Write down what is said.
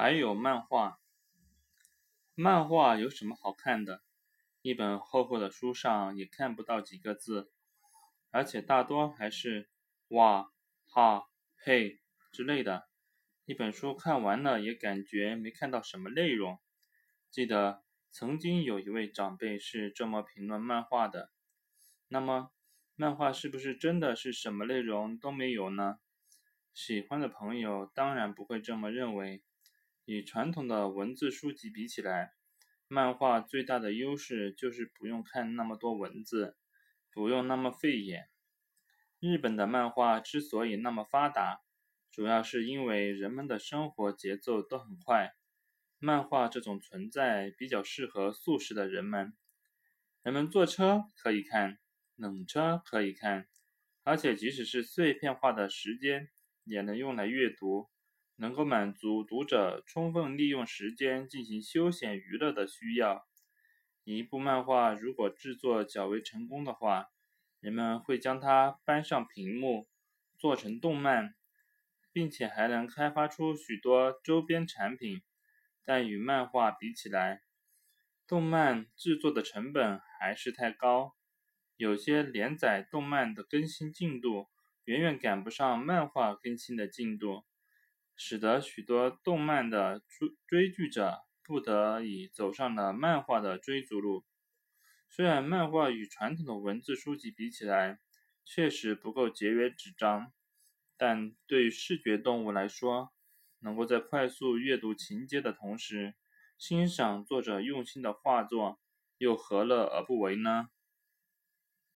还有漫画，漫画有什么好看的？一本厚厚的书上也看不到几个字，而且大多还是哇、哈、嘿之类的。一本书看完了也感觉没看到什么内容。记得曾经有一位长辈是这么评论漫画的。那么，漫画是不是真的是什么内容都没有呢？喜欢的朋友当然不会这么认为。与传统的文字书籍比起来，漫画最大的优势就是不用看那么多文字，不用那么费眼。日本的漫画之所以那么发达，主要是因为人们的生活节奏都很快，漫画这种存在比较适合素食的人们。人们坐车可以看，冷车可以看，而且即使是碎片化的时间，也能用来阅读。能够满足读者充分利用时间进行休闲娱乐的需要。一部漫画如果制作较为成功的话，人们会将它搬上屏幕，做成动漫，并且还能开发出许多周边产品。但与漫画比起来，动漫制作的成本还是太高，有些连载动漫的更新进度远远赶不上漫画更新的进度。使得许多动漫的追追剧者不得已走上了漫画的追逐路。虽然漫画与传统的文字书籍比起来，确实不够节约纸张，但对于视觉动物来说，能够在快速阅读情节的同时，欣赏作者用心的画作，又何乐而不为呢？